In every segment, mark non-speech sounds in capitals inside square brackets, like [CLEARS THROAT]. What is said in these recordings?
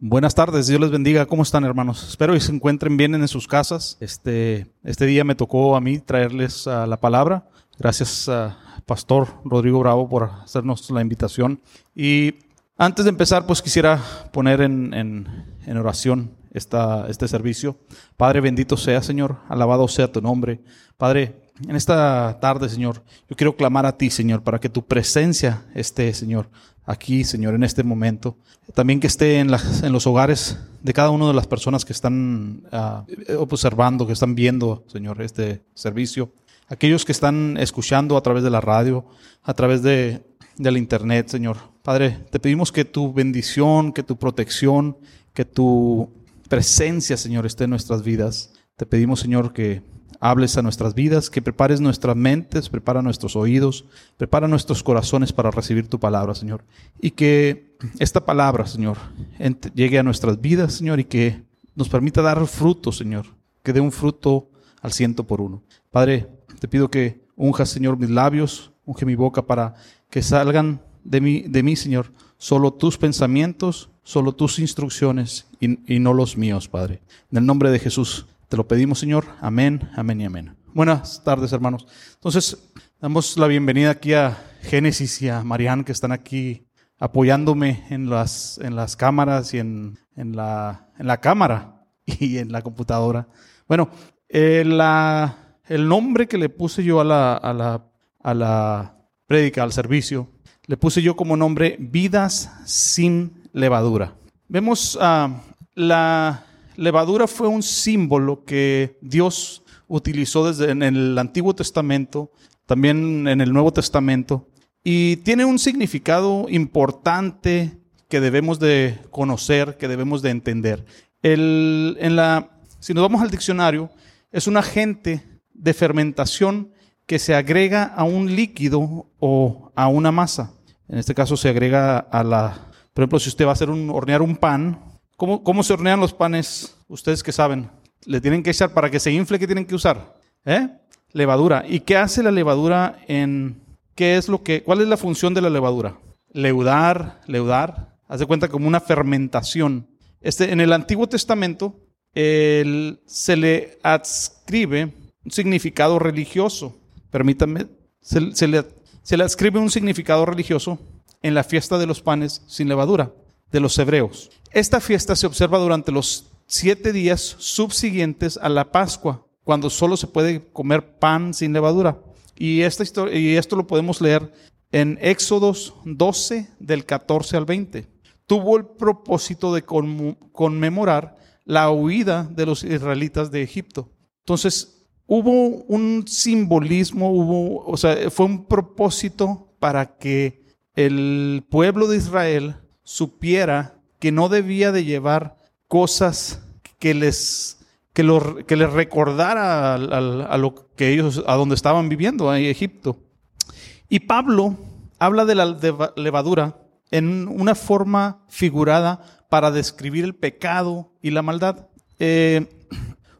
Buenas tardes, Dios les bendiga. ¿Cómo están, hermanos? Espero que se encuentren bien en sus casas. Este, este día me tocó a mí traerles uh, la palabra. Gracias, Pastor Rodrigo Bravo, por hacernos la invitación. Y antes de empezar, pues quisiera poner en, en, en oración esta, este servicio. Padre, bendito sea, Señor. Alabado sea tu nombre. Padre, en esta tarde, Señor, yo quiero clamar a ti, Señor, para que tu presencia esté, Señor, aquí, Señor, en este momento. También que esté en, los hogares de cada una de las personas que están uh, observando, que están viendo, Señor, este servicio. Aquellos que están escuchando a través de la radio, a través de, del internet, Señor. Padre, te pedimos que tu bendición, que tu protección, que tu presencia, Señor, esté en nuestras vidas. Te pedimos, Señor, que hables a nuestras vidas, que prepares nuestras mentes, prepara nuestros oídos, prepara nuestros corazones para recibir tu palabra, Señor. Y que esta palabra, Señor, llegue a nuestras vidas, Señor, y que nos permita dar fruto, Señor, que dé un fruto al ciento por uno. Padre, te pido que unjas, Señor, mis labios, unge mi boca para que salgan de mí, de mí Señor, solo tus pensamientos, solo tus instrucciones y, y no los míos, Padre. En el nombre de Jesús. Te lo pedimos, Señor. Amén, amén y amén. Buenas tardes, hermanos. Entonces, damos la bienvenida aquí a Génesis y a Marianne, que están aquí apoyándome en las, en las cámaras y en, en, la, en la cámara [LAUGHS] y en la computadora. Bueno, eh, la, el nombre que le puse yo a la, a la, a la prédica, al servicio, le puse yo como nombre Vidas sin levadura. Vemos uh, la levadura fue un símbolo que Dios utilizó desde en el Antiguo Testamento, también en el Nuevo Testamento, y tiene un significado importante que debemos de conocer, que debemos de entender. El, en la, si nos vamos al diccionario, es un agente de fermentación que se agrega a un líquido o a una masa. En este caso se agrega a la, por ejemplo, si usted va a hacer un, hornear un pan, ¿Cómo, ¿Cómo, se hornean los panes? Ustedes que saben. Le tienen que echar para que se infle, ¿qué tienen que usar? ¿Eh? Levadura. ¿Y qué hace la levadura en qué es lo que cuál es la función de la levadura? Leudar, leudar. Haz de cuenta como una fermentación. Este, en el Antiguo Testamento se le adscribe un significado religioso. Permítanme, se, se, le, se le adscribe un significado religioso en la fiesta de los panes sin levadura de los hebreos. Esta fiesta se observa durante los siete días subsiguientes a la Pascua, cuando solo se puede comer pan sin levadura. Y, esta historia, y esto lo podemos leer en Éxodos 12, del 14 al 20. Tuvo el propósito de conmemorar la huida de los israelitas de Egipto. Entonces, hubo un simbolismo, hubo, o sea, fue un propósito para que el pueblo de Israel supiera que no debía de llevar cosas que les, que lo, que les recordara a, lo que ellos, a donde estaban viviendo, en Egipto. Y Pablo habla de la levadura en una forma figurada para describir el pecado y la maldad. Eh,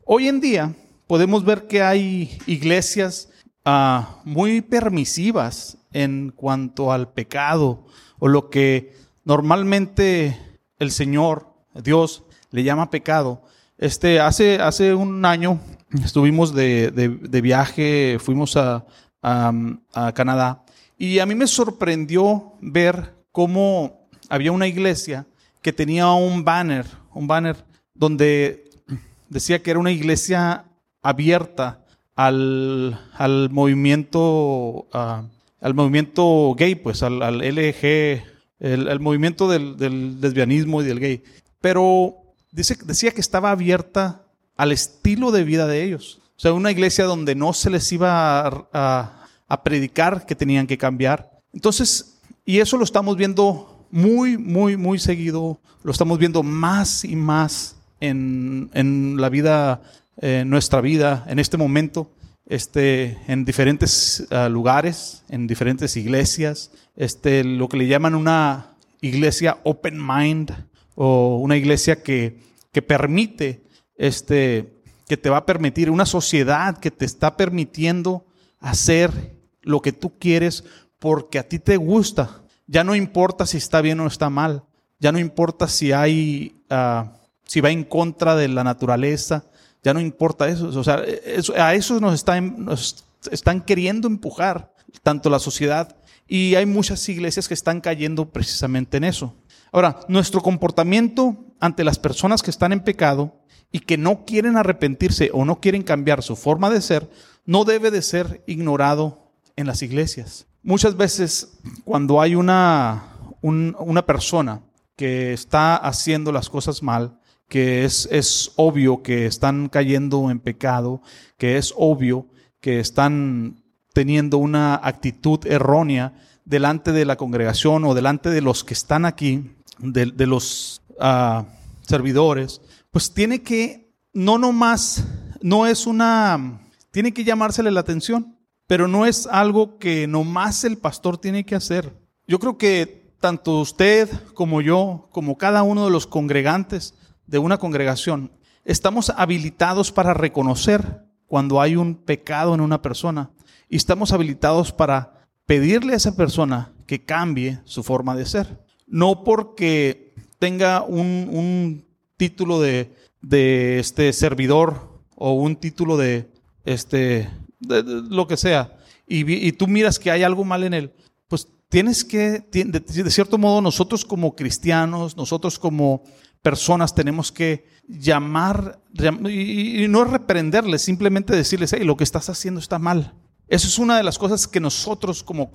hoy en día podemos ver que hay iglesias uh, muy permisivas en cuanto al pecado o lo que normalmente el Señor, Dios, le llama pecado. Este, hace, hace un año estuvimos de, de, de viaje, fuimos a, a, Canadá y a mí me sorprendió ver cómo había una iglesia que tenía un banner, un banner donde decía que era una iglesia abierta al, al movimiento, al movimiento gay, pues al, al LG, el, el movimiento del, del, lesbianismo y del gay. Pero dice, decía que estaba abierta al estilo de vida de ellos. O sea, una iglesia donde no se les iba a, predicar que tenían que cambiar. Entonces, y eso lo estamos viendo muy, muy, muy seguido. Lo estamos viendo más y más en, en la vida, en nuestra vida, en este momento este, en diferentes uh, lugares, en diferentes iglesias, este, lo que le llaman una iglesia open mind o una iglesia que, que permite, este, que te va a permitir, una sociedad que te está permitiendo hacer lo que tú quieres porque a ti te gusta. Ya no importa si está bien o está mal, ya no importa si hay, ah, si va en contra de la naturaleza, ya no importa eso. O sea, a eso nos, nos están queriendo empujar tanto la sociedad y hay muchas iglesias que están cayendo precisamente en eso. Ahora, nuestro comportamiento ante las personas que están en pecado y que no quieren arrepentirse o no quieren cambiar su forma de ser, no debe de ser ignorado en las iglesias. Muchas veces cuando hay una, una persona que está haciendo las cosas mal, que es, es obvio que están cayendo en pecado, que es obvio que están teniendo una actitud errónea delante de la congregación o delante de los que están aquí, de, los ah, servidores, pues tiene que, no nomás, no es una, tiene que llamársele la atención, pero no es algo que nomás el pastor tiene que hacer. Yo creo que tanto usted como yo, como cada uno de los congregantes de una congregación, estamos habilitados para reconocer cuando hay un pecado en una persona y estamos habilitados para pedirle a esa persona que cambie su forma de ser. No porque tenga un, título de, este servidor o un título de este lo que sea y, tú miras que hay algo mal en él, pues tienes que, de, cierto modo, nosotros como cristianos, nosotros como personas tenemos que llamar, y, no reprenderles, simplemente decirles, hey, lo que estás haciendo está mal. Eso es una de las cosas que nosotros como,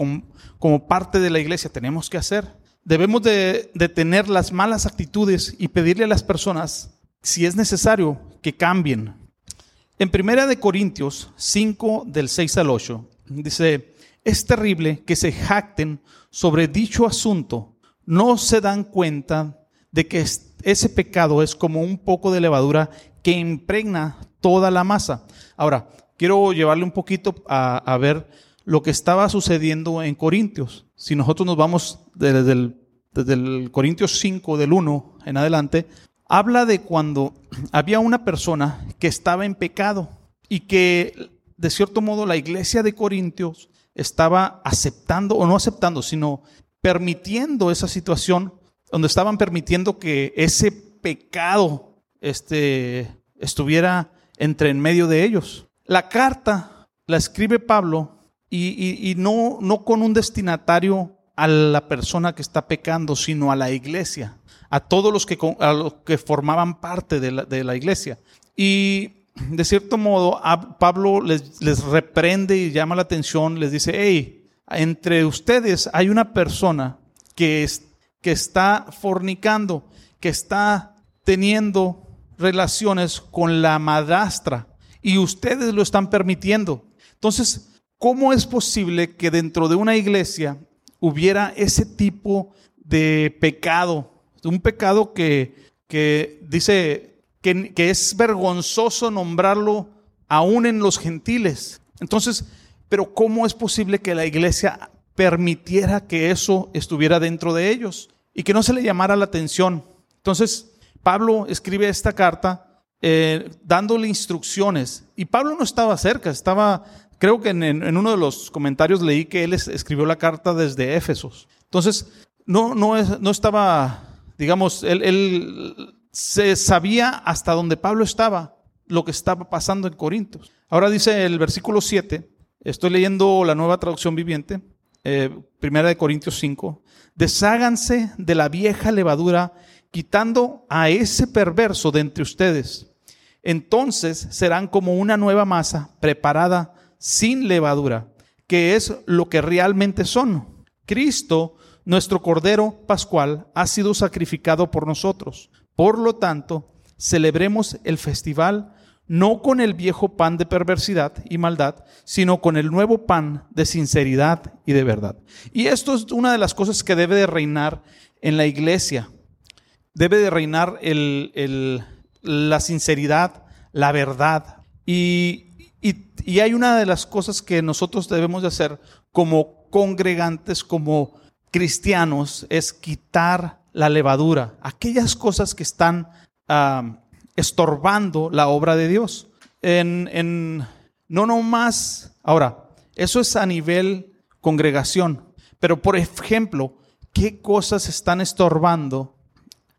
como, parte de la iglesia tenemos que hacer. Debemos de, de, tener las malas actitudes y pedirle a las personas, si es necesario, que cambien. En Primera de Corintios 5 del 6 al 8 dice, es terrible que se jacten sobre dicho asunto, no se dan cuenta de que ese pecado es como un poco de levadura que impregna toda la masa. Ahora, quiero llevarle un poquito a, ver lo que estaba sucediendo en Corintios. Si nosotros nos vamos desde el, Corintios 5, del 1 en adelante, habla de cuando [CLEARS THROAT] había una persona que estaba en pecado y que de cierto modo la iglesia de Corintios estaba aceptando, o no aceptando, sino permitiendo esa situación donde estaban permitiendo que ese pecado este, estuviera entre en medio de ellos. La carta la escribe Pablo y, no, no con un destinatario a la persona que está pecando, sino a la iglesia, a todos los que, los que formaban parte de la, de la, iglesia. Y de cierto modo, Pablo les, les reprende y llama la atención, les dice, hey, entre ustedes hay una persona que es que está fornicando, que está teniendo relaciones con la madrastra y ustedes lo están permitiendo. Entonces, ¿cómo es posible que dentro de una iglesia hubiera ese tipo de pecado? Un pecado que, que dice que, que es vergonzoso nombrarlo aún en los gentiles. Entonces, pero ¿cómo es posible que la iglesia permitiera que eso estuviera dentro de ellos? y que no se le llamara la atención. Entonces, Pablo escribe esta carta eh, dándole instrucciones. Y Pablo no estaba cerca, estaba, creo que en, uno de los comentarios leí que él escribió la carta desde Éfesos. Entonces, no, no, no estaba, digamos, él, él se sabía hasta donde Pablo estaba, lo que estaba pasando en Corintios. Ahora dice el versículo 7, estoy leyendo la nueva traducción viviente, eh, primera de Corintios 5, desháganse de la vieja levadura, quitando a ese perverso de entre ustedes. Entonces serán como una nueva masa preparada sin levadura, que es lo que realmente son. Cristo, nuestro Cordero Pascual, ha sido sacrificado por nosotros. Por lo tanto, celebremos el festival no con el viejo pan de perversidad y maldad, sino con el nuevo pan de sinceridad y de verdad. Y esto es una de las cosas que debe de reinar en la iglesia. Debe de reinar la sinceridad, la verdad. Y, y hay una de las cosas que nosotros debemos de hacer como congregantes, como cristianos, es quitar la levadura, aquellas cosas que están estorbando la obra de Dios. En, no nomás, ahora, eso es a nivel congregación, pero por ejemplo, ¿qué cosas están estorbando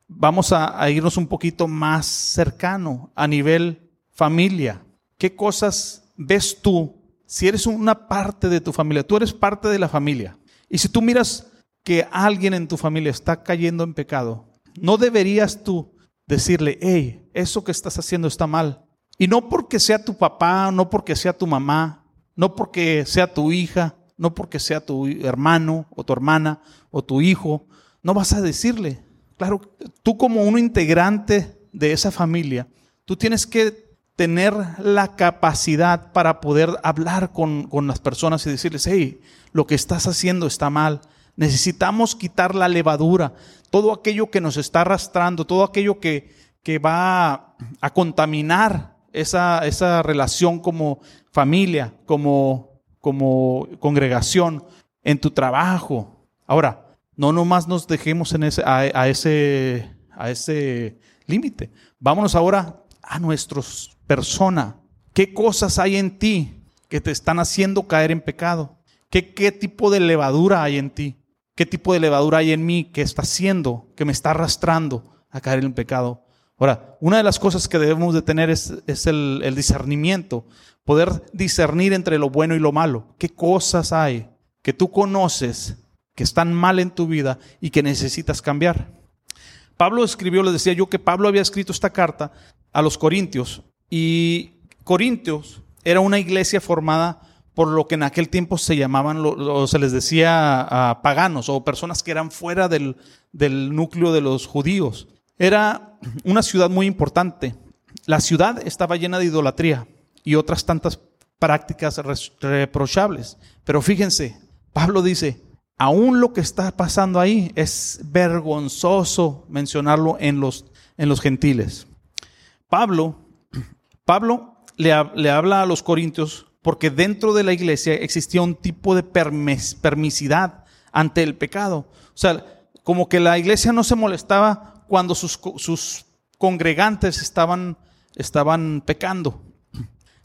vamos a, irnos un poquito más cercano a nivel familia. ¿Qué cosas ves tú si eres una parte de tu familia? Tú eres parte de la familia. Y si tú miras que alguien en tu familia está cayendo en pecado, no deberías tú decirle, hey, eso que estás haciendo está mal. Y no porque sea tu papá, no porque sea tu mamá, no porque sea tu hija, no porque sea tu hermano o tu hermana o tu hijo, no vas a decirle. Claro, tú como un integrante de esa familia, tú tienes que tener la capacidad para poder hablar con, con las personas y decirles, hey, lo que estás haciendo está mal. Necesitamos quitar la levadura, todo aquello que nos está arrastrando, todo aquello que, que va a contaminar esa, esa relación como familia, como como congregación, en tu trabajo. Ahora, no nomás nos dejemos en ese, a, ese, a ese límite. Vámonos ahora a nuestros persona. ¿Qué cosas hay en ti que te están haciendo caer en pecado? ¿Qué, ¿Qué tipo de levadura hay en ti? ¿Qué tipo de levadura hay en mí que está haciendo, que me está arrastrando a caer en pecado? Ahora, una de las cosas que debemos de tener es, es el, el, discernimiento poder discernir entre lo bueno y lo malo. ¿Qué cosas hay que tú conoces que están mal en tu vida y que necesitas cambiar? Pablo escribió, les decía yo que Pablo había escrito esta carta a los Corintios y Corintios era una iglesia formada por lo que en aquel tiempo se llamaban, o se les decía paganos o personas que eran fuera del, del núcleo de los judíos. Era una ciudad muy importante. La ciudad estaba llena de idolatría y otras tantas prácticas reprochables. Pero fíjense, Pablo dice, aún lo que está pasando ahí es vergonzoso mencionarlo en los, en los gentiles. Pablo, Pablo le, le habla a los corintios porque dentro de la iglesia existía un tipo de permisidad ante el pecado. O sea, como que la iglesia no se molestaba cuando sus, sus congregantes estaban, estaban pecando.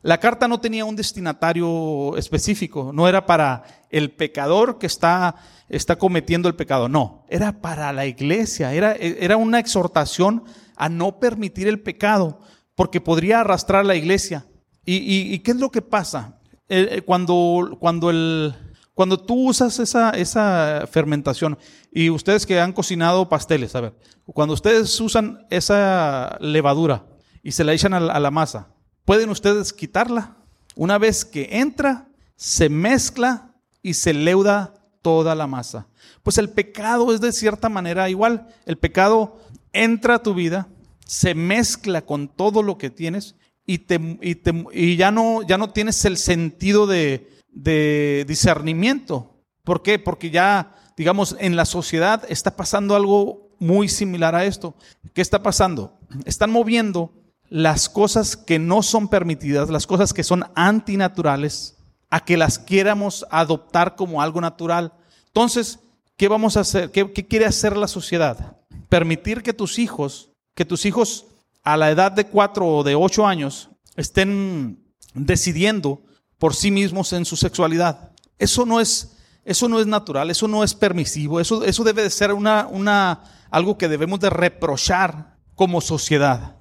La carta no tenía un destinatario específico, no era para el pecador que está, está cometiendo el pecado, no, era para la iglesia, era, era una exhortación a no permitir el pecado, porque podría arrastrar a la iglesia. ¿Y, qué es lo que pasa? Eh, eh, cuando, cuando, el, cuando tú usas esa, esa fermentación, y ustedes que han cocinado pasteles, a ver, cuando ustedes usan esa levadura y se la echan a la masa, pueden ustedes quitarla. Una vez que entra, se mezcla y se leuda toda la masa. Pues el pecado es de cierta manera igual. El pecado entra a tu vida, se mezcla con todo lo que tienes y, te, y, ya, no, ya no tienes el sentido de, de discernimiento. ¿Por qué? Porque ya, digamos, en la sociedad está pasando algo muy similar a esto. ¿Qué está pasando? Están moviendo las cosas que no son permitidas, las cosas que son antinaturales, a que las quieramos adoptar como algo natural. Entonces, ¿qué vamos a hacer? ¿Qué, quiere hacer la sociedad? Permitir que tus hijos, que tus hijos a la edad de cuatro o de ocho años estén decidiendo por sí mismos en su sexualidad. Eso no es, eso no es natural, eso no es permisivo, eso, eso debe de ser una, una, algo que debemos de reprochar como sociedad.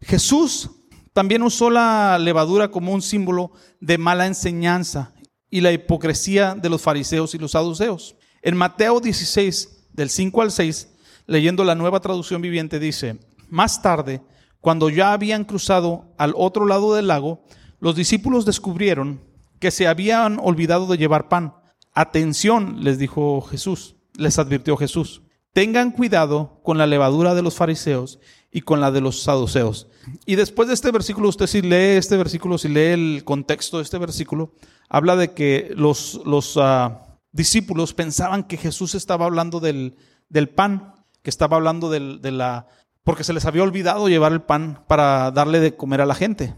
Jesús también usó la levadura como un símbolo de mala enseñanza y la hipocresía de los fariseos y los saduceos. En Mateo 16, del 5 al 6, leyendo la nueva traducción viviente, dice, más tarde, cuando ya habían cruzado al otro lado del lago, los discípulos descubrieron que se habían olvidado de llevar pan. Atención, les dijo Jesús, les advirtió Jesús. Tengan cuidado con la levadura de los fariseos y con la de los saduceos. Y después de este versículo, usted si lee este versículo, si lee el contexto de este versículo, habla de que los, los ah, discípulos pensaban que Jesús estaba hablando del, del pan, que estaba hablando de la... porque se les había olvidado llevar el pan para darle de comer a la gente.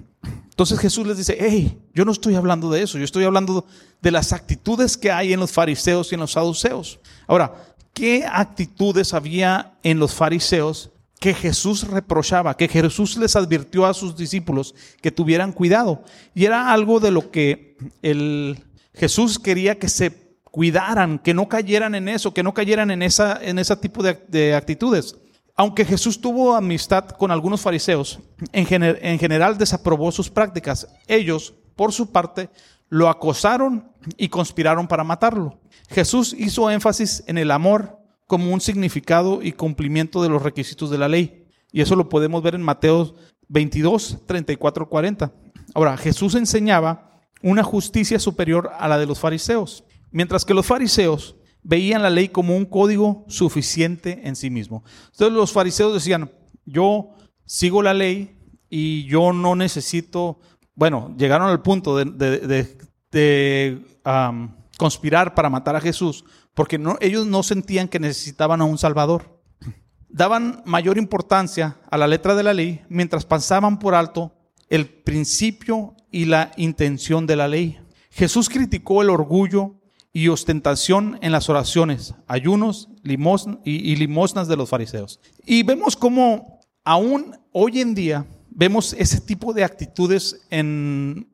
Entonces Jesús les dice, hey, yo no estoy hablando de eso, yo estoy hablando de las actitudes que hay en los fariseos y en los saduceos. Ahora, ¿qué actitudes había en los fariseos que Jesús reprochaba, que Jesús les advirtió a sus discípulos que tuvieran cuidado. Y era algo de lo que el Jesús quería que se cuidaran, que no cayeran en eso, que no cayeran en esa en ese tipo de, de actitudes. Aunque Jesús tuvo amistad con algunos fariseos, en, en general desaprobó sus prácticas. Ellos, por su parte, lo acosaron y conspiraron para matarlo. Jesús hizo énfasis en el amor como un significado y cumplimiento de los requisitos de la ley. Y eso lo podemos ver en Mateo 22, 34, 40. Ahora, Jesús enseñaba una justicia superior a la de los fariseos, mientras que los fariseos veían la ley como un código suficiente en sí mismo. Entonces los fariseos decían, yo sigo la ley y yo no necesito, bueno, llegaron al punto de, conspirar para matar a Jesús, porque ellos no sentían que necesitaban a un Salvador. Daban mayor importancia a la letra de la ley mientras pasaban por alto el principio y la intención de la ley. Jesús criticó el orgullo y ostentación en las oraciones, ayunos y, limosnas de los fariseos. Y vemos cómo aún hoy en día vemos ese tipo de actitudes en,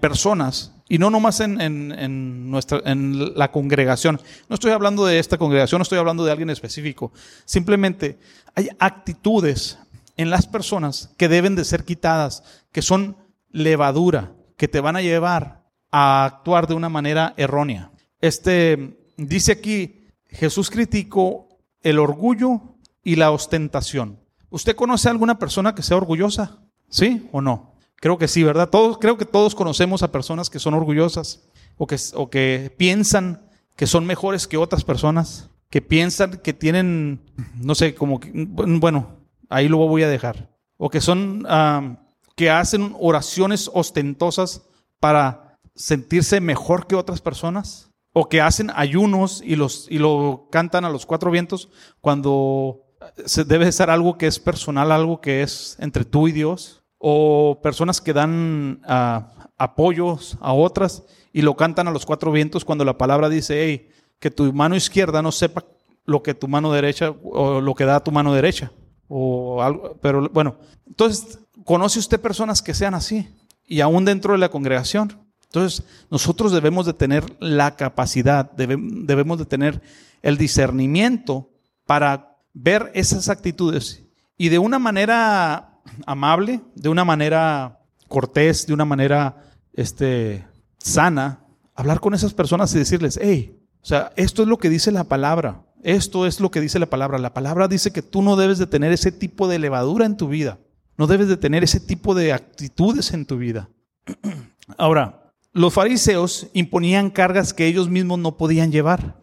personas y no nomás en, en, nuestra, en la congregación. No estoy hablando de esta congregación, no estoy hablando de alguien específico. Simplemente hay actitudes en las personas que deben de ser quitadas, que son levadura, que te van a llevar a actuar de una manera errónea. Este dice aquí, Jesús criticó el orgullo y la ostentación. ¿Usted conoce a alguna persona que sea orgullosa? ¿Sí o no? Creo que sí, ¿verdad? Todos, creo que todos conocemos a personas que son orgullosas o que, o que piensan que son mejores que otras personas, que piensan que tienen, no sé, como que, bueno, ahí lo voy a dejar. O que son, ah, que hacen oraciones ostentosas para sentirse mejor que otras personas o que hacen ayunos y, los, y lo cantan a los cuatro vientos cuando se debe ser algo que es personal, algo que es entre tú y Dios, o personas que dan ah, apoyos a otras y lo cantan a los cuatro vientos cuando la palabra dice, hey, que tu mano izquierda no sepa lo que tu mano derecha o lo que da tu mano derecha o algo, pero bueno, entonces conoce usted personas que sean así y aún dentro de la congregación entonces, nosotros debemos de tener la capacidad, debemos de tener el discernimiento para ver esas actitudes y de una manera amable, de una manera cortés, de una manera este, sana, hablar con esas personas y decirles, hey, o sea, esto es lo que dice la palabra, esto es lo que dice la palabra. La palabra dice que tú no debes de tener ese tipo de levadura en tu vida, no debes de tener ese tipo de actitudes en tu vida. [CLEARS THROAT] Ahora, los fariseos imponían cargas que ellos mismos no podían llevar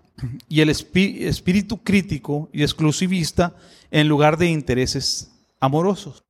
y el espíritu crítico y exclusivista en lugar de intereses amorosos.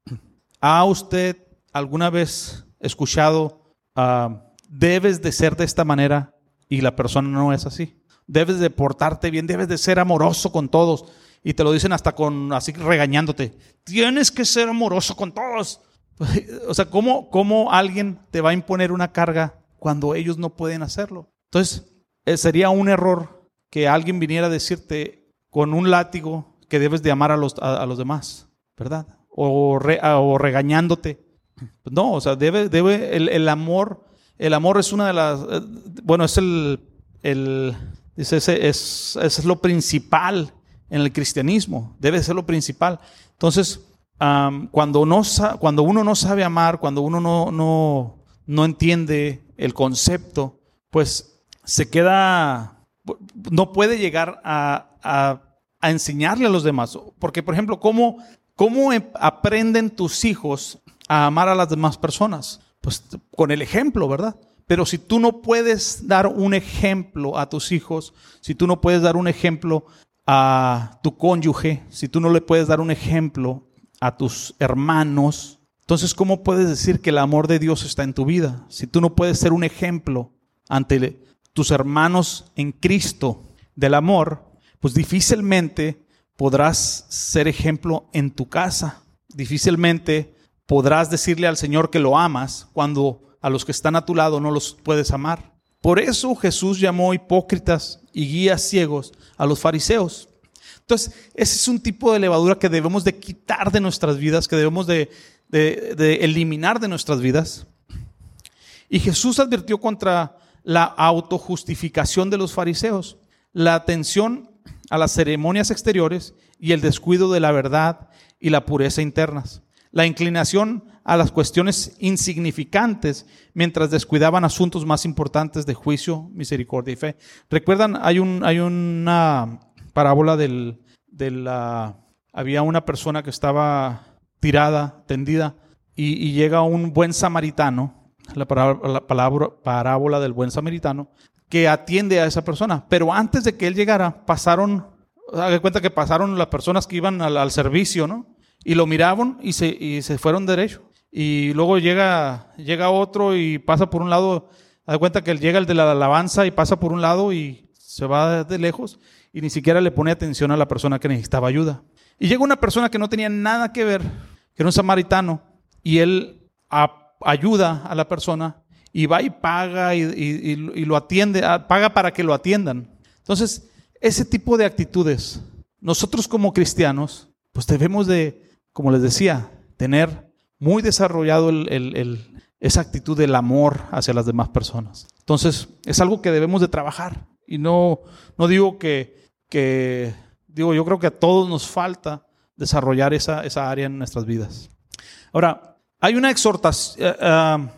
¿Ha usted alguna vez escuchado, ah, debes de ser de esta manera y la persona no es así? Debes de portarte bien, debes de ser amoroso con todos. Y te lo dicen hasta con así regañándote. Tienes que ser amoroso con todos. [LAUGHS] O sea, ¿cómo, ¿cómo alguien te va a imponer una carga cuando ellos no pueden hacerlo. Entonces, eh, sería un error que alguien viniera a decirte con un látigo que debes de amar a los, a, los demás, ¿verdad? O, o regañándote. No, o sea, debe, debe el, amor, el amor es una de las, eh, bueno, es el, el dice, es, es, lo principal en el cristianismo, debe ser lo principal. Entonces, cuando, no, cuando uno no sabe amar, cuando uno no, no, no entiende el concepto, pues se queda, no puede llegar a, enseñarle a los demás. Porque, por ejemplo, ¿cómo, ¿cómo em, aprenden tus hijos a amar a las demás personas? Pues con el ejemplo, ¿verdad? Pero si tú no puedes dar un ejemplo a tus hijos, si tú no puedes dar un ejemplo a tu cónyuge, si tú no le puedes dar un ejemplo a tus hermanos, entonces, ¿cómo puedes decir que el amor de Dios está en tu vida? Si tú no puedes ser un ejemplo ante tus hermanos en Cristo del amor, pues difícilmente podrás ser ejemplo en tu casa. Difícilmente podrás decirle al Señor que lo amas cuando a los que están a tu lado no los puedes amar. Por eso Jesús llamó hipócritas y guías ciegos a los fariseos. Entonces, ese es un tipo de levadura que debemos de quitar de nuestras vidas, que debemos de, de, eliminar de nuestras vidas. Y Jesús advirtió contra la autojustificación de los fariseos. La atención a las ceremonias exteriores y el descuido de la verdad y la pureza internas. La inclinación a las cuestiones insignificantes mientras descuidaban asuntos más importantes de juicio, misericordia y fe. Recuerdan, hay, un, hay una parábola del, de la... Había una persona que estaba tirada, tendida, y, llega un buen samaritano, la, la palabra, parábola del buen samaritano, que atiende a esa persona. Pero antes de que él llegara, pasaron, haga cuenta que pasaron las personas que iban al, servicio, ¿no? Y lo miraban y se, y se fueron derecho. Y luego llega, llega otro y pasa por un lado, haga cuenta que llega el de la alabanza y pasa por un lado y se va de lejos y ni siquiera le pone atención a la persona que necesitaba ayuda. Y llega una persona que no tenía nada que ver, que era un samaritano, y él ayuda a la persona y va y paga y, lo atiende, paga para que lo atiendan. Entonces, ese tipo de actitudes, nosotros como cristianos, pues debemos de, como les decía, tener muy desarrollado esa actitud del amor hacia las demás personas. Entonces, es algo que debemos de trabajar. Y no, no digo que que, digo, yo creo que a todos nos falta desarrollar esa, esa área en nuestras vidas. Ahora, hay una exhortación, eh, eh,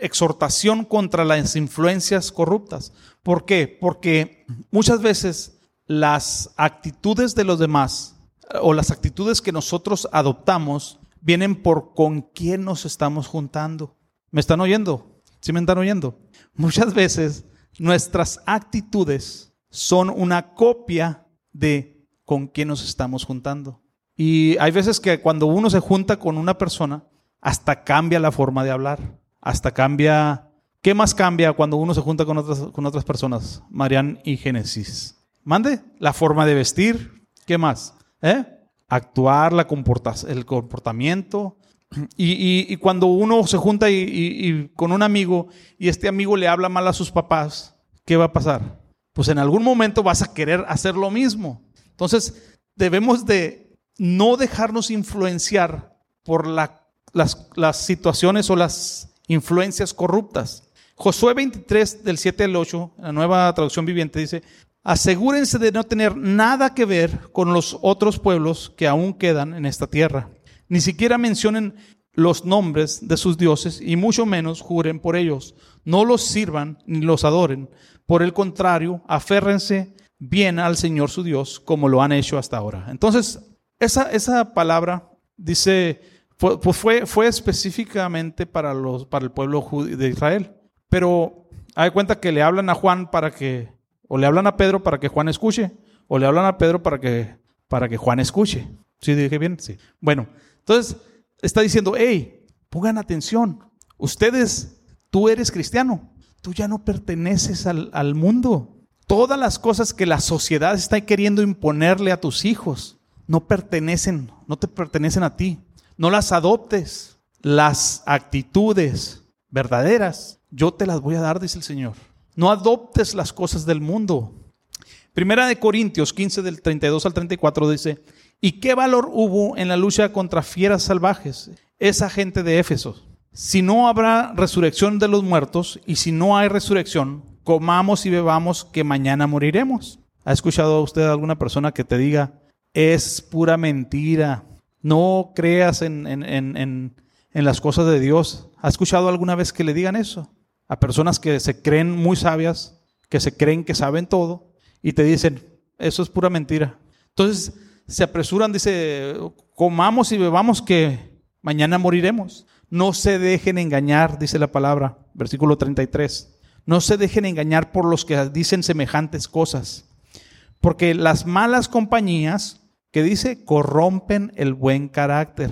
exhortación contra las influencias corruptas. ¿Por qué? Porque muchas veces las actitudes de los demás o las actitudes que nosotros adoptamos vienen por con quién nos estamos juntando. ¿Me están oyendo? ¿Sí me están oyendo? Muchas veces nuestras actitudes son una copia de con quién nos estamos juntando. Y hay veces que cuando uno se junta con una persona, hasta cambia la forma de hablar, hasta cambia... ¿Qué más cambia cuando uno se junta con otras, con otras personas? Marian y Génesis. Mande, la forma de vestir, ¿qué más? ¿Eh? Actuar, la el comportamiento. [CLEARS THROAT] Y, cuando uno se junta y con un amigo y este amigo le habla mal a sus papás, ¿qué va a pasar? pues en algún momento vas a querer hacer lo mismo. Entonces, debemos de no dejarnos influenciar por las, situaciones o las influencias corruptas. Josué 23 del 7 al 8, la nueva traducción viviente dice, asegúrense de no tener nada que ver con los otros pueblos que aún quedan en esta tierra. Ni siquiera mencionen los nombres de sus dioses y mucho menos juren por ellos. No los sirvan ni los adoren, por el contrario, aférrense bien al Señor su Dios como lo han hecho hasta ahora. Entonces, esa, esa palabra dice, fue, pues fue, fue específicamente para, los, para el pueblo de Israel. Pero hay cuenta que le hablan a Juan para que, o le hablan a Pedro para que Juan escuche, o le hablan a Pedro para que, para que Juan escuche. ¿Sí dije bien? Sí. Bueno, entonces está diciendo, hey, pongan atención. Ustedes, tú eres cristiano tú ya no perteneces al, mundo. Todas las cosas que la sociedad está queriendo imponerle a tus hijos no pertenecen, no te pertenecen a ti. No las adoptes. Las actitudes verdaderas, yo te las voy a dar, dice el Señor. No adoptes las cosas del mundo. Primera de Corintios 15 del 32 al 34 dice, ¿y qué valor hubo en la lucha contra fieras salvajes? Esa gente de Éfeso si no habrá resurrección de los muertos y si no hay resurrección, comamos y bebamos que mañana moriremos. ¿Ha escuchado usted alguna persona que te diga, es pura mentira, no creas en, en, las cosas de Dios? ¿Ha escuchado alguna vez que le digan eso? A personas que se creen muy sabias, que se creen que saben todo y te dicen, eso es pura mentira. Entonces se apresuran, dice, comamos y bebamos que mañana moriremos. No se dejen engañar, dice la palabra, versículo 33. No se dejen engañar por los que dicen semejantes cosas. Porque las malas compañías, que dice, corrompen el buen carácter.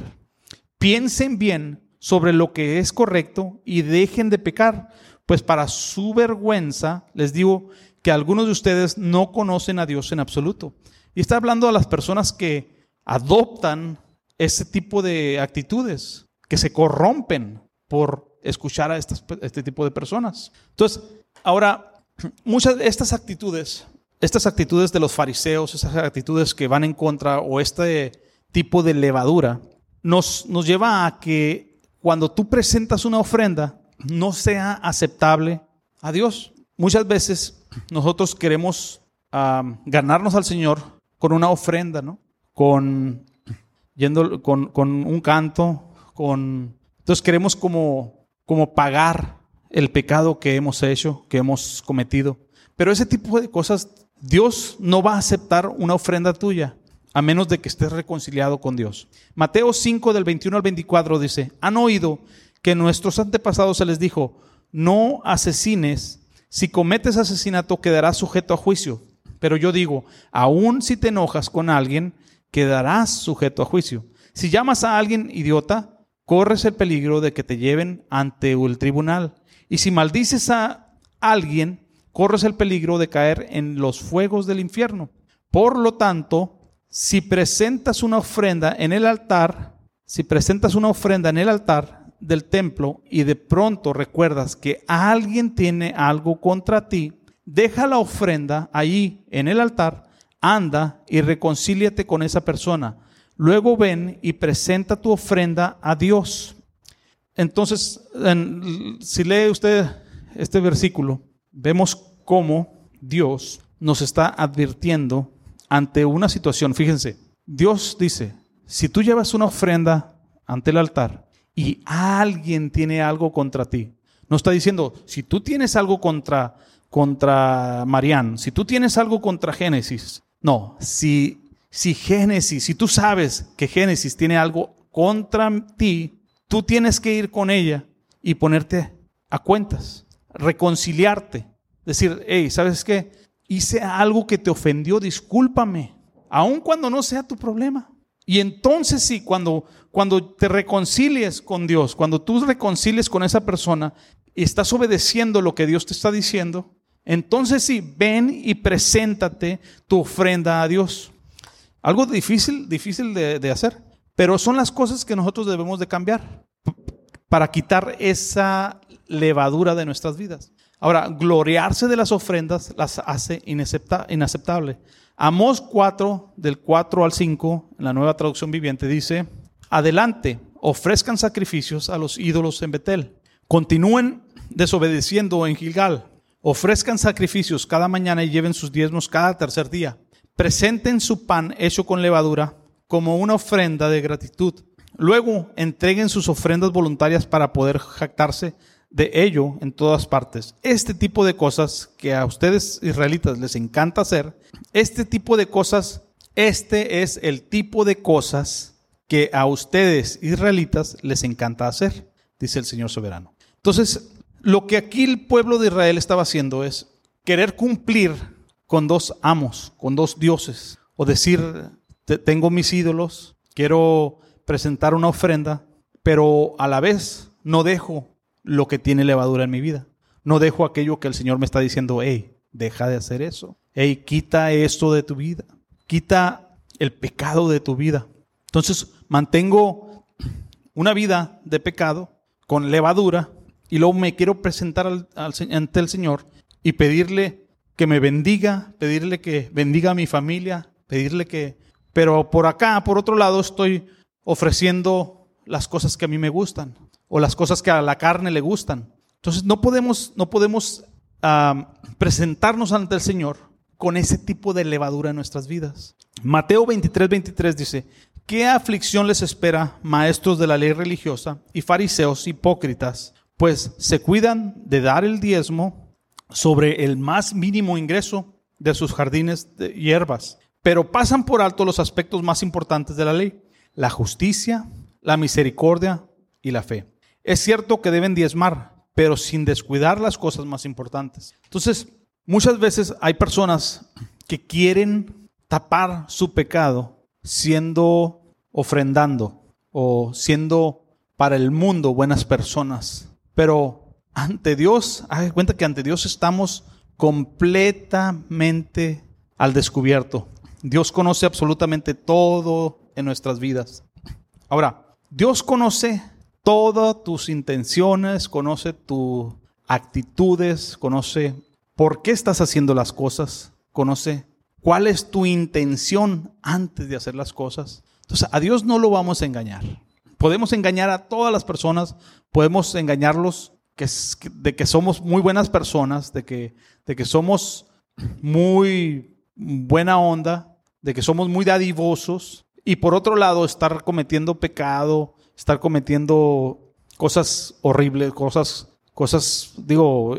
Piensen bien sobre lo que es correcto y dejen de pecar, pues para su vergüenza les digo que algunos de ustedes no conocen a Dios en absoluto. Y está hablando a las personas que adoptan ese tipo de actitudes que se corrompen por escuchar a este tipo de personas. Entonces, ahora, muchas de estas actitudes, estas actitudes de los fariseos, esas actitudes que van en contra o este tipo de levadura, nos, nos lleva a que cuando tú presentas una ofrenda, no sea aceptable a Dios. Muchas veces nosotros queremos ganarnos al Señor con una ofrenda, ¿no? Con, yendo, con, con un canto, con... Entonces queremos como, como pagar el pecado que hemos hecho, que hemos cometido. Pero ese tipo de cosas, Dios no va a aceptar una ofrenda tuya a menos de que estés reconciliado con Dios. Mateo 5 del 21 al 24 dice, han oído que nuestros antepasados se les dijo, no asesines, si cometes asesinato quedarás sujeto a juicio. Pero yo digo, aun si te enojas con alguien, quedarás sujeto a juicio. Si llamas a alguien idiota, corres el peligro de que te lleven ante el tribunal. Y si maldices a alguien, corres el peligro de caer en los fuegos del infierno. Por lo tanto, si presentas una ofrenda en el altar, si presentas una ofrenda en el altar del templo y de pronto recuerdas que alguien tiene algo contra ti, deja la ofrenda allí en el altar, anda y reconcíliate con esa persona. Luego ven y presenta tu ofrenda a Dios. Entonces, si lee usted este versículo, vemos cómo Dios nos está advirtiendo ante una situación, fíjense, Dios dice, si tú llevas una ofrenda ante el altar y alguien tiene algo contra ti, no está diciendo, si tú tienes algo contra, contra Marián, si tú tienes algo contra Génesis, no, si, si Génesis, si tú sabes que Génesis tiene algo contra ti, tú tienes que ir con ella y ponerte a cuentas, reconciliarte, decir, hey, ¿sabes qué? hice algo que te ofendió, discúlpame, aun cuando no sea tu problema. Y entonces sí, cuando, cuando te reconcilies con Dios, cuando tú reconcilies con esa persona y estás obedeciendo lo que Dios te está diciendo, entonces sí, ven y preséntate tu ofrenda a Dios. Algo difícil, difícil de, de hacer, pero son las cosas que nosotros debemos de cambiar para quitar esa levadura de nuestras vidas. Ahora, gloriarse de las ofrendas las hace inaceptable. Amós 4, del 4 al 5, en la nueva traducción viviente, dice, adelante, ofrezcan sacrificios a los ídolos en Betel. Continúen desobedeciendo en Gilgal. Ofrezcan sacrificios cada mañana y lleven sus diezmos cada tercer día. Presenten su pan hecho con levadura como una ofrenda de gratitud. Luego entreguen sus ofrendas voluntarias para poder jactarse de ello en todas partes. Este tipo de cosas que a ustedes israelitas les encanta hacer, este tipo de cosas, este es el tipo de cosas que a ustedes israelitas les encanta hacer, dice el Señor soberano. Entonces, lo que aquí el pueblo de Israel estaba haciendo es querer cumplir con dos amos, con dos dioses, o decir, tengo mis ídolos, quiero presentar una ofrenda, pero a la vez no dejo lo que tiene levadura en mi vida. No dejo aquello que el Señor me está diciendo, hey, deja de hacer eso. Hey, quita esto de tu vida. Quita el pecado de tu vida. Entonces, mantengo una vida de pecado con levadura y luego me quiero presentar al, ante el Señor y pedirle que me bendiga, pedirle que bendiga a mi familia, pedirle que... Pero por acá, por otro lado, estoy ofreciendo las cosas que a mí me gustan o las cosas que a la carne le gustan. Entonces no podemos, no podemos presentarnos ante el Señor con ese tipo de levadura en nuestras vidas. Mateo 23, 23 dice, ¿qué aflicción les espera, maestros de la ley religiosa y fariseos hipócritas? Pues se cuidan de dar el diezmo sobre el más mínimo ingreso de sus jardines de hierbas, pero pasan por alto los aspectos más importantes de la ley, la justicia, la misericordia y la fe. Es cierto que deben diezmar, pero sin descuidar las cosas más importantes. Entonces, muchas veces hay personas que quieren tapar su pecado siendo ofrendando o siendo para el mundo buenas personas. Pero ante Dios, haga cuenta que ante Dios estamos completamente al descubierto. Dios conoce absolutamente todo en nuestras vidas. Ahora, Dios conoce todas tus intenciones, conoce tus actitudes, conoce por qué estás haciendo las cosas, conoce cuál es tu intención antes de hacer las cosas. Entonces, a Dios no lo vamos a engañar. Podemos engañar a todas las personas, podemos engañarlos de que somos muy buenas personas, de que, de que somos muy buena onda, de que somos muy dadivosos, y por otro lado estar cometiendo pecado, estar cometiendo cosas horribles, cosas, cosas, digo,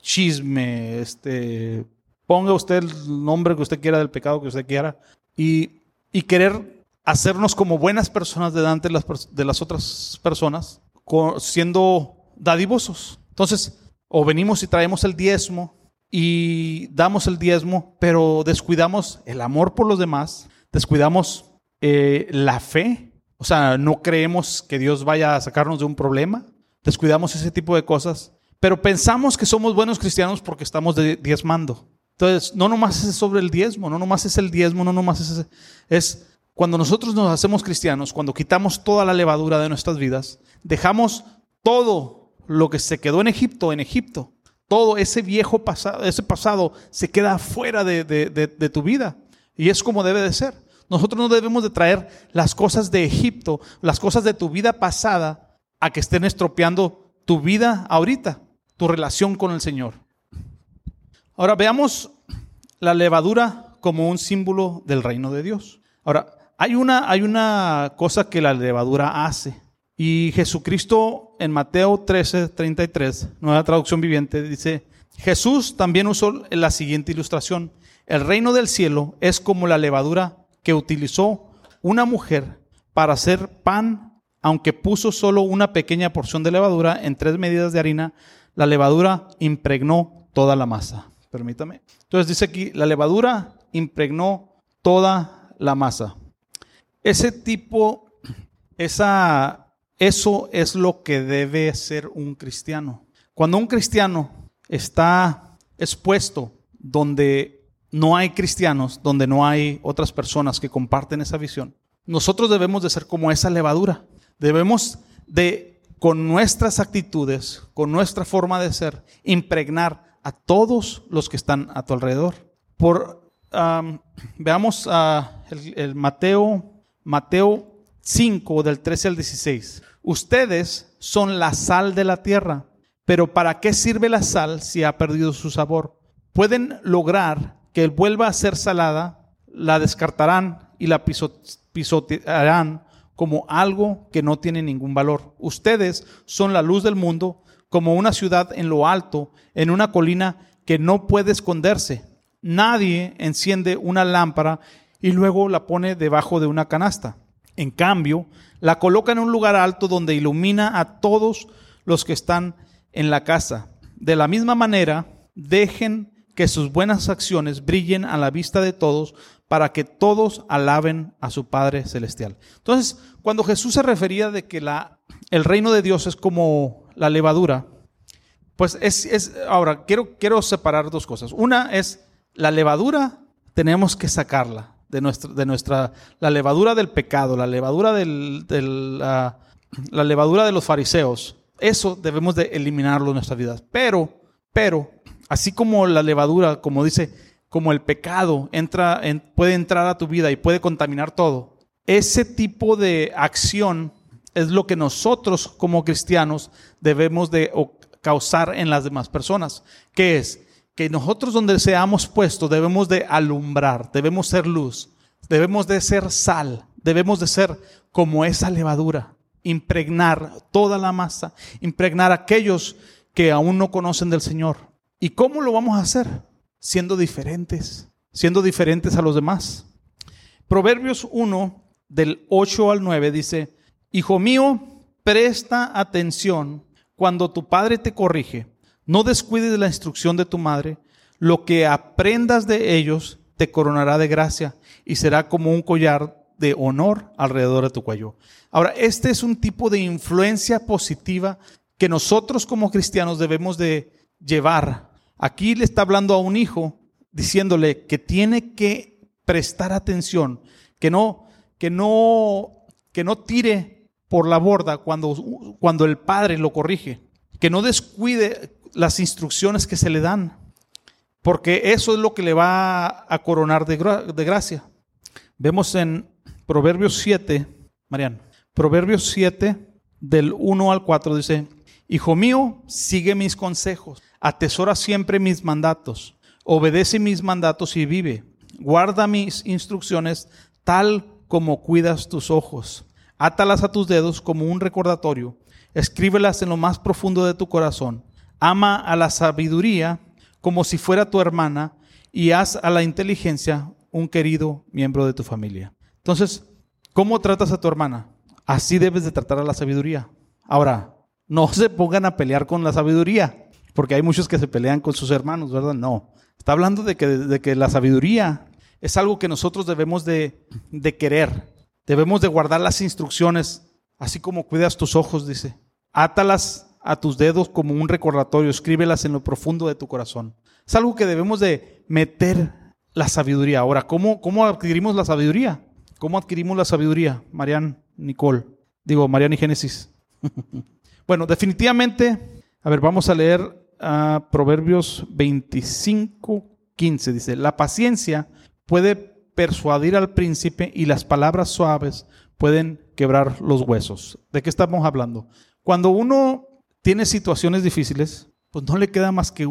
chisme, este, ponga usted el nombre que usted quiera del pecado que usted quiera, y, y querer hacernos como buenas personas delante de las, de las otras personas, siendo dadivosos. Entonces, o venimos y traemos el diezmo y damos el diezmo, pero descuidamos el amor por los demás, descuidamos eh, la fe, o sea, no creemos que Dios vaya a sacarnos de un problema, descuidamos ese tipo de cosas, pero pensamos que somos buenos cristianos porque estamos diezmando. Entonces, no nomás es sobre el diezmo, no nomás es el diezmo, no nomás es, es cuando nosotros nos hacemos cristianos, cuando quitamos toda la levadura de nuestras vidas, dejamos todo lo que se quedó en Egipto, en Egipto. Todo ese viejo pasado, ese pasado se queda fuera de, de tu vida. Y es como debe de ser. Nosotros no debemos de traer las cosas de Egipto, las cosas de tu vida pasada, a que estén estropeando tu vida ahorita, tu relación con el Señor. Ahora veamos la levadura como un símbolo del reino de Dios. Ahora, hay una, hay una cosa que la levadura hace. Y Jesucristo en Mateo 13, 33, nueva traducción viviente, dice, Jesús también usó la siguiente ilustración. El reino del cielo es como la levadura que utilizó una mujer para hacer pan, aunque puso solo una pequeña porción de levadura en tres medidas de harina, la levadura impregnó toda la masa. Permítame. Entonces dice aquí, la levadura impregnó toda la masa. Ese tipo, esa, eso es lo que debe ser un cristiano. Cuando un cristiano está expuesto donde no hay cristianos, donde no hay otras personas que comparten esa visión, nosotros debemos de ser como esa levadura. Debemos de, con nuestras actitudes, con nuestra forma de ser, impregnar a todos los que están a tu alrededor. Por, veamos a el Mateo Mateo 5 del 13 al 16. Ustedes son la sal de la tierra, pero ¿para qué sirve la sal si ha perdido su sabor? Pueden lograr que vuelva a ser salada, la descartarán y la pisotearán como algo que no tiene ningún valor. Ustedes son la luz del mundo, como una ciudad en lo alto, en una colina que no puede esconderse. Nadie enciende una lámpara y luego la pone debajo de una canasta. En cambio, la coloca en un lugar alto donde ilumina a todos los que están en la casa. De la misma manera, dejen que sus buenas acciones brillen a la vista de todos para que todos alaben a su Padre Celestial. Entonces, cuando Jesús se refería de que la, el reino de Dios es como la levadura, pues es, es ahora quiero, quiero separar dos cosas. Una es la levadura, tenemos que sacarla de nuestra, de nuestra la levadura del pecado, la levadura del, la, levadura de los fariseos. Eso debemos de eliminarlo de nuestras vidas. Pero, pero, así como la levadura, como dice, como el pecado entra, puede entrar a tu vida y puede contaminar todo, ese tipo de acción es lo que nosotros como cristianos debemos de causar en las demás personas. ¿Qué es? que nosotros donde seamos puestos debemos de alumbrar, debemos ser luz, debemos de ser sal, debemos de ser como esa levadura, impregnar toda la masa, impregnar a aquellos que aún no conocen del Señor. ¿Y cómo lo vamos a hacer? Siendo diferentes, siendo diferentes a los demás. Proverbios 1 del 8 al 9 dice, Hijo mío, presta atención cuando tu padre te corrige no descuides la instrucción de tu madre. Lo que aprendas de ellos te coronará de gracia y será como un collar de honor alrededor de tu cuello. Ahora, este es un tipo de influencia positiva que nosotros como cristianos debemos de llevar. Aquí le está hablando a un hijo diciéndole que tiene que prestar atención, que no que no que no tire por la borda cuando cuando el padre lo corrige, que no descuide las instrucciones que se le dan, porque eso es lo que le va a coronar de, gracia. Vemos en Proverbios 7, Mariano, Proverbios 7, del 1 al 4, dice, Hijo mío, sigue mis consejos, atesora siempre mis mandatos, obedece mis mandatos y vive. Guarda mis instrucciones tal como cuidas tus ojos. Átalas a tus dedos como un recordatorio. Escríbelas en lo más profundo de tu corazón. Ama a la sabiduría como si fuera tu hermana y haz a la inteligencia un querido miembro de tu familia. Entonces, ¿cómo tratas a tu hermana? Así debes de tratar a la sabiduría. Ahora, no se pongan a pelear con la sabiduría, porque hay muchos que se pelean con sus hermanos, ¿verdad? No. Está hablando de que, de que la sabiduría es algo que nosotros debemos de, de querer. Debemos de guardar las instrucciones, así como cuidas tus ojos, dice. Átalas a tus dedos como un recordatorio, escríbelas en lo profundo de tu corazón. Es algo que debemos de meter la sabiduría. Ahora, ¿cómo, cómo adquirimos la sabiduría? ¿Cómo adquirimos la sabiduría, Marian Nicole? Digo, Marian y Génesis. [LAUGHS] bueno, definitivamente, a ver, vamos a leer a Proverbios 25, 15. Dice, la paciencia puede persuadir al príncipe y las palabras suaves pueden quebrar los huesos. ¿De qué estamos hablando? Cuando uno tiene situaciones difíciles, pues no le queda más que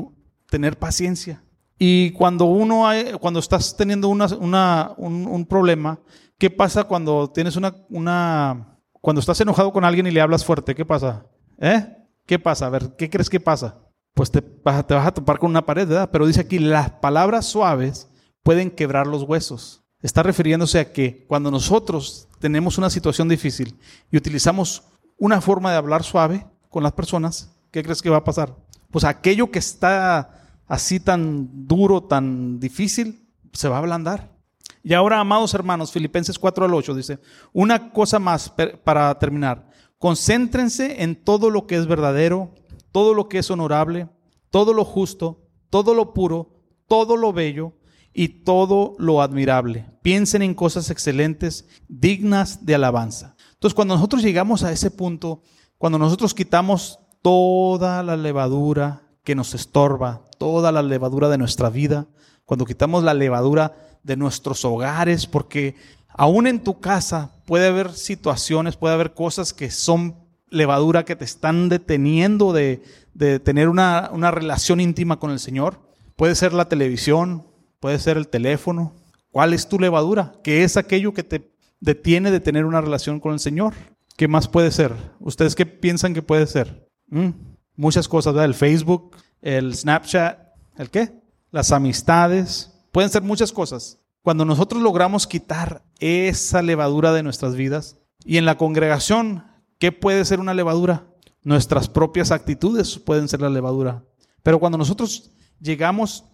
tener paciencia. Y cuando uno, hay, cuando estás teniendo una, una, un, problema, ¿qué pasa cuando tienes una, una, cuando estás enojado con alguien y le hablas fuerte? ¿Qué pasa? ¿Eh? ¿Qué pasa? A ver, ¿qué crees que pasa? Pues te, vas a topar con una pared, ¿verdad? Pero dice aquí, las palabras suaves pueden quebrar los huesos. Está refiriéndose a que cuando nosotros tenemos una situación difícil y utilizamos una forma de hablar suave con las personas, ¿qué crees que va a pasar? Pues aquello que está así tan duro, tan difícil, se va a ablandar. Y ahora, amados hermanos, Filipenses 4 al 8 dice, una cosa más para terminar. Concéntrense en todo lo que es verdadero, todo lo que es honorable, todo lo justo, todo lo puro, todo lo bello y todo lo admirable. Piensen en cosas excelentes, dignas de alabanza. Entonces, cuando nosotros llegamos a ese punto, cuando nosotros quitamos toda la levadura que nos estorba, toda la levadura de nuestra vida, cuando quitamos la levadura de nuestros hogares, porque aún en tu casa puede haber situaciones, puede haber cosas que son levadura que te están deteniendo de, de tener una, una relación íntima con el Señor. Puede ser la televisión, puede ser el teléfono. ¿Cuál es tu levadura? ¿Qué es aquello que te detiene de tener una relación con el Señor? ¿Qué más puede ser? ¿Ustedes qué piensan que puede ser? ¿Mm? Muchas cosas. El Facebook, el Snapchat, ¿el qué? Las amistades, pueden ser muchas cosas. Cuando nosotros logramos quitar esa levadura de nuestras vidas y en la congregación, ¿qué puede ser una levadura? Nuestras propias actitudes pueden ser la levadura. Pero cuando nosotros llegamos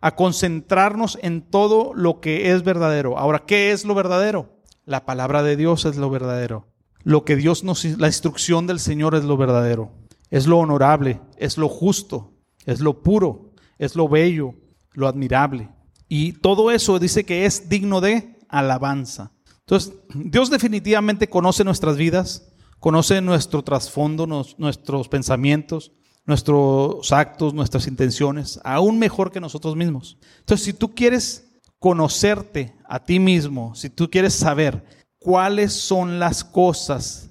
a concentrarnos en todo lo que es verdadero. Ahora, ¿qué es lo verdadero? La palabra de Dios es lo verdadero. Lo que Dios nos, la instrucción del Señor es lo verdadero. Es lo honorable, es lo justo, es lo puro, es lo bello, lo admirable. Y todo eso dice que es digno de alabanza. Entonces, Dios definitivamente conoce nuestras vidas, conoce nuestro trasfondo, nuestros pensamientos, nuestros actos, nuestras intenciones, aún mejor que nosotros mismos. Entonces, si tú quieres conocerte a ti mismo, si tú quieres saber cuáles son las cosas,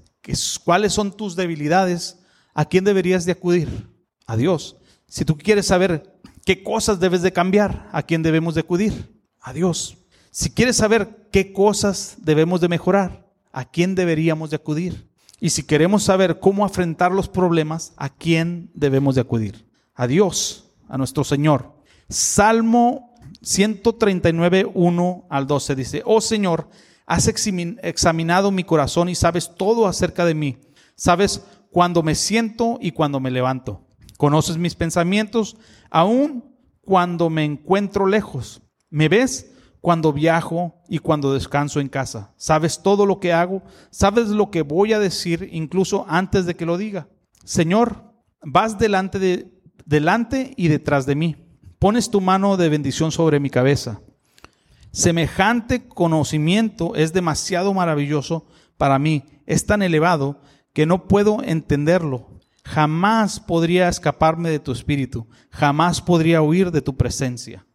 cuáles son tus debilidades, ¿a quién deberías de acudir? A Dios. Si tú quieres saber qué cosas debes de cambiar, ¿a quién debemos de acudir? A Dios. Si quieres saber qué cosas debemos de mejorar, ¿a quién deberíamos de acudir? Y si queremos saber cómo afrontar los problemas, ¿a quién debemos de acudir? A Dios, a nuestro Señor. Salmo 139, 1 al 12 dice, oh Señor, Has examinado mi corazón y sabes todo acerca de mí. Sabes cuando me siento y cuando me levanto. Conoces mis pensamientos aun cuando me encuentro lejos. Me ves cuando viajo y cuando descanso en casa. Sabes todo lo que hago. Sabes lo que voy a decir incluso antes de que lo diga. Señor, vas delante, de, delante y detrás de mí. Pones tu mano de bendición sobre mi cabeza. Semejante conocimiento es demasiado maravilloso para mí, es tan elevado que no puedo entenderlo. Jamás podría escaparme de tu espíritu, jamás podría huir de tu presencia.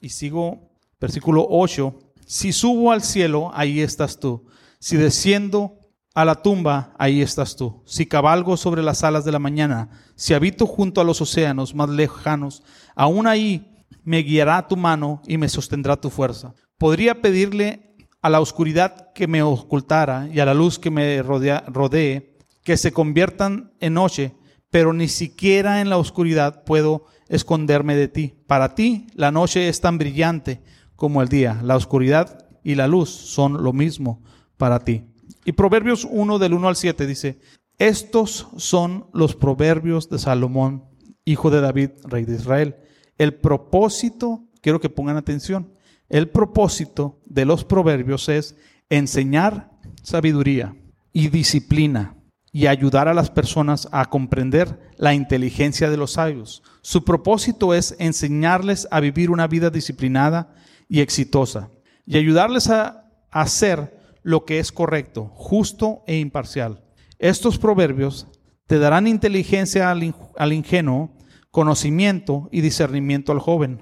Y sigo, versículo 8, si subo al cielo, ahí estás tú. Si desciendo a la tumba, ahí estás tú. Si cabalgo sobre las alas de la mañana, si habito junto a los océanos más lejanos, aún ahí me guiará tu mano y me sostendrá tu fuerza. Podría pedirle a la oscuridad que me ocultara y a la luz que me rodee que se conviertan en noche, pero ni siquiera en la oscuridad puedo esconderme de ti. Para ti la noche es tan brillante como el día. La oscuridad y la luz son lo mismo para ti. Y Proverbios 1 del 1 al 7 dice, estos son los proverbios de Salomón, hijo de David, rey de Israel. El propósito, quiero que pongan atención, el propósito de los proverbios es enseñar sabiduría y disciplina y ayudar a las personas a comprender la inteligencia de los sabios. Su propósito es enseñarles a vivir una vida disciplinada y exitosa y ayudarles a hacer lo que es correcto, justo e imparcial. Estos proverbios te darán inteligencia al, ingenuo, conocimiento y discernimiento al joven.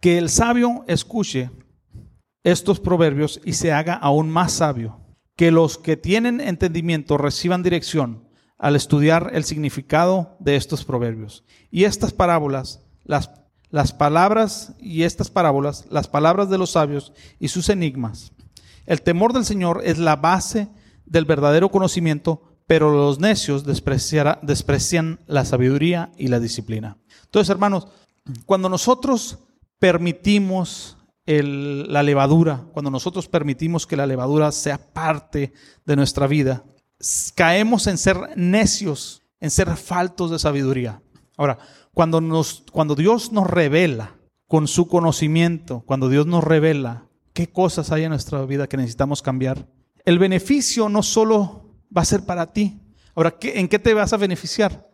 Que el sabio escuche estos proverbios y se haga aún más sabio que los que tienen entendimiento reciban dirección al estudiar el significado de estos proverbios. Y estas parábolas, las, las palabras y estas parábolas, las palabras de los sabios y sus enigmas. El temor del Señor es la base del verdadero conocimiento, pero los necios desprecian la sabiduría y la disciplina. Entonces, hermanos, cuando nosotros permitimos la levadura, cuando nosotros permitimos que la levadura sea parte de nuestra vida, caemos en ser necios, en ser faltos de sabiduría. Ahora, cuando, nos, cuando Dios nos revela con su conocimiento, cuando Dios nos revela qué cosas hay en nuestra vida que necesitamos cambiar, el beneficio no solo va a ser para ti. Ahora, ¿en qué te vas a beneficiar?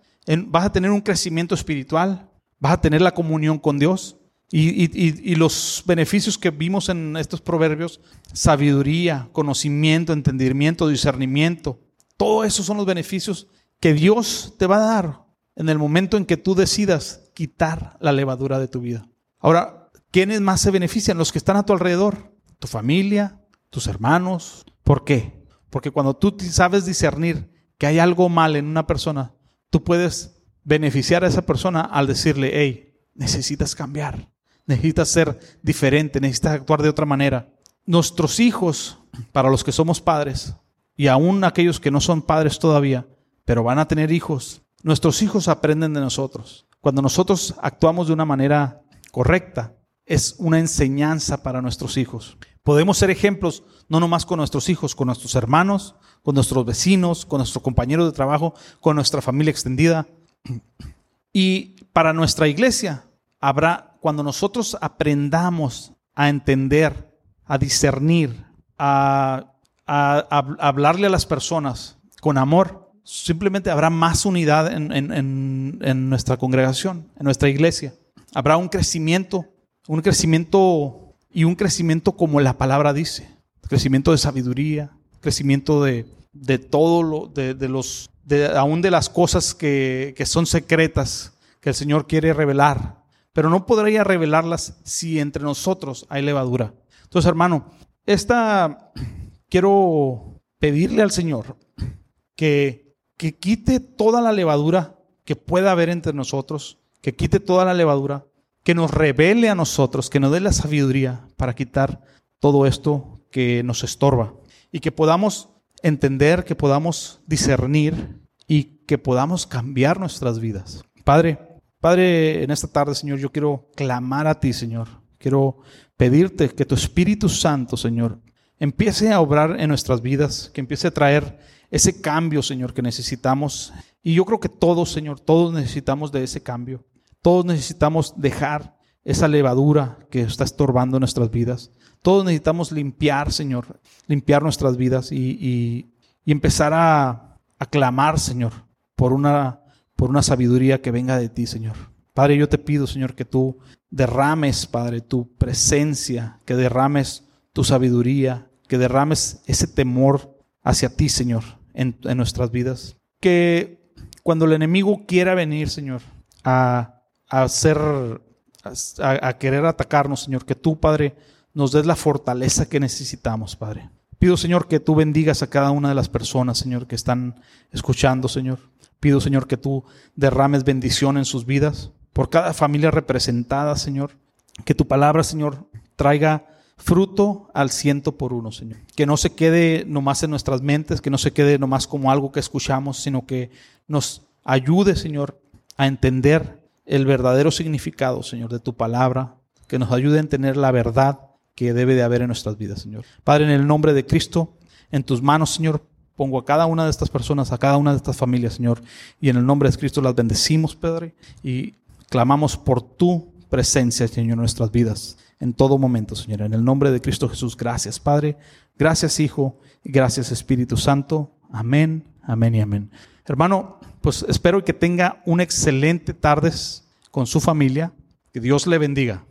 ¿Vas a tener un crecimiento espiritual? ¿Vas a tener la comunión con Dios? Y, los beneficios que vimos en estos proverbios, sabiduría, conocimiento, entendimiento, discernimiento, todo eso son los beneficios que Dios te va a dar en el momento en que tú decidas quitar la levadura de tu vida. Ahora, ¿quiénes más se benefician? Los que están a tu alrededor, tu familia, tus hermanos. ¿Por qué? Porque cuando tú sabes discernir que hay algo mal en una persona, tú puedes beneficiar a esa persona al decirle, hey, necesitas cambiar necesitas ser diferente, necesitas actuar de otra manera. Nuestros hijos, para los que somos padres, y aún aquellos que no son padres todavía, pero van a tener hijos, nuestros hijos aprenden de nosotros. Cuando nosotros actuamos de una manera correcta, es una enseñanza para nuestros hijos. Podemos ser ejemplos no nomás con nuestros hijos, con nuestros hermanos, con nuestros vecinos, con nuestros compañeros de trabajo, con nuestra familia extendida. [CLEARS THROAT] Y para nuestra iglesia habrá cuando nosotros aprendamos a entender, a discernir, a, hablarle a las personas con amor, simplemente habrá más unidad en, nuestra congregación, en nuestra iglesia. Habrá un crecimiento, un crecimiento y un crecimiento como la palabra dice, crecimiento de sabiduría, crecimiento de, todo lo, de, los, aún de las cosas que, que son secretas que el Señor quiere revelar pero no podría revelarlas si entre nosotros hay levadura. Entonces, hermano, esta quiero pedirle al Señor que, que quite toda la levadura que pueda haber entre nosotros, que quite toda la levadura, que nos revele a nosotros, que nos dé la sabiduría para quitar todo esto que nos estorba y que podamos entender, que podamos discernir y que podamos cambiar nuestras vidas. Padre, Padre, en esta tarde, Señor, yo quiero clamar a ti, Señor. Quiero pedirte que tu Espíritu Santo, Señor, empiece a obrar en nuestras vidas, que empiece a traer ese cambio, Señor, que necesitamos. Y yo creo que todos, Señor, todos necesitamos de ese cambio. Todos necesitamos dejar esa levadura que está estorbando nuestras vidas. Todos necesitamos limpiar, Señor, limpiar nuestras vidas y, empezar a, a clamar, Señor, por una por una sabiduría que venga de ti, Señor. Padre, yo te pido, Señor, que tú derrames, Padre, tu presencia, que derrames tu sabiduría, que derrames ese temor hacia ti, Señor, en, nuestras vidas. Que cuando el enemigo quiera venir, Señor, a, hacer, a, a querer atacarnos, Señor, que tú, Padre, nos des la fortaleza que necesitamos, Padre. Pido, Señor, que tú bendigas a cada una de las personas, Señor, que están escuchando, Señor. Pido, Señor, que tú derrames bendición en sus vidas. por cada familia representada, Señor. Que tu palabra, Señor, traiga fruto al ciento por uno, Señor. Que no se quede nomás en nuestras mentes, que no se quede nomás como algo que escuchamos, sino que nos ayude, Señor, a entender el verdadero significado, Señor, de tu palabra, que nos ayude a entender la verdad que debe de haber en nuestras vidas, Señor. Padre, en el nombre de Cristo, en tus manos, Señor, pongo a cada una de estas personas, a cada una de estas familias, Señor, y en el nombre de Cristo las bendecimos, Padre, y clamamos por tu presencia, Señor, en nuestras vidas, en todo momento, Señor. En el nombre de Cristo Jesús, gracias, Padre, gracias, Hijo, y gracias, Espíritu Santo. Amén, amén y amén. Hermano, pues espero que tenga una excelente tarde con su familia. Que Dios le bendiga.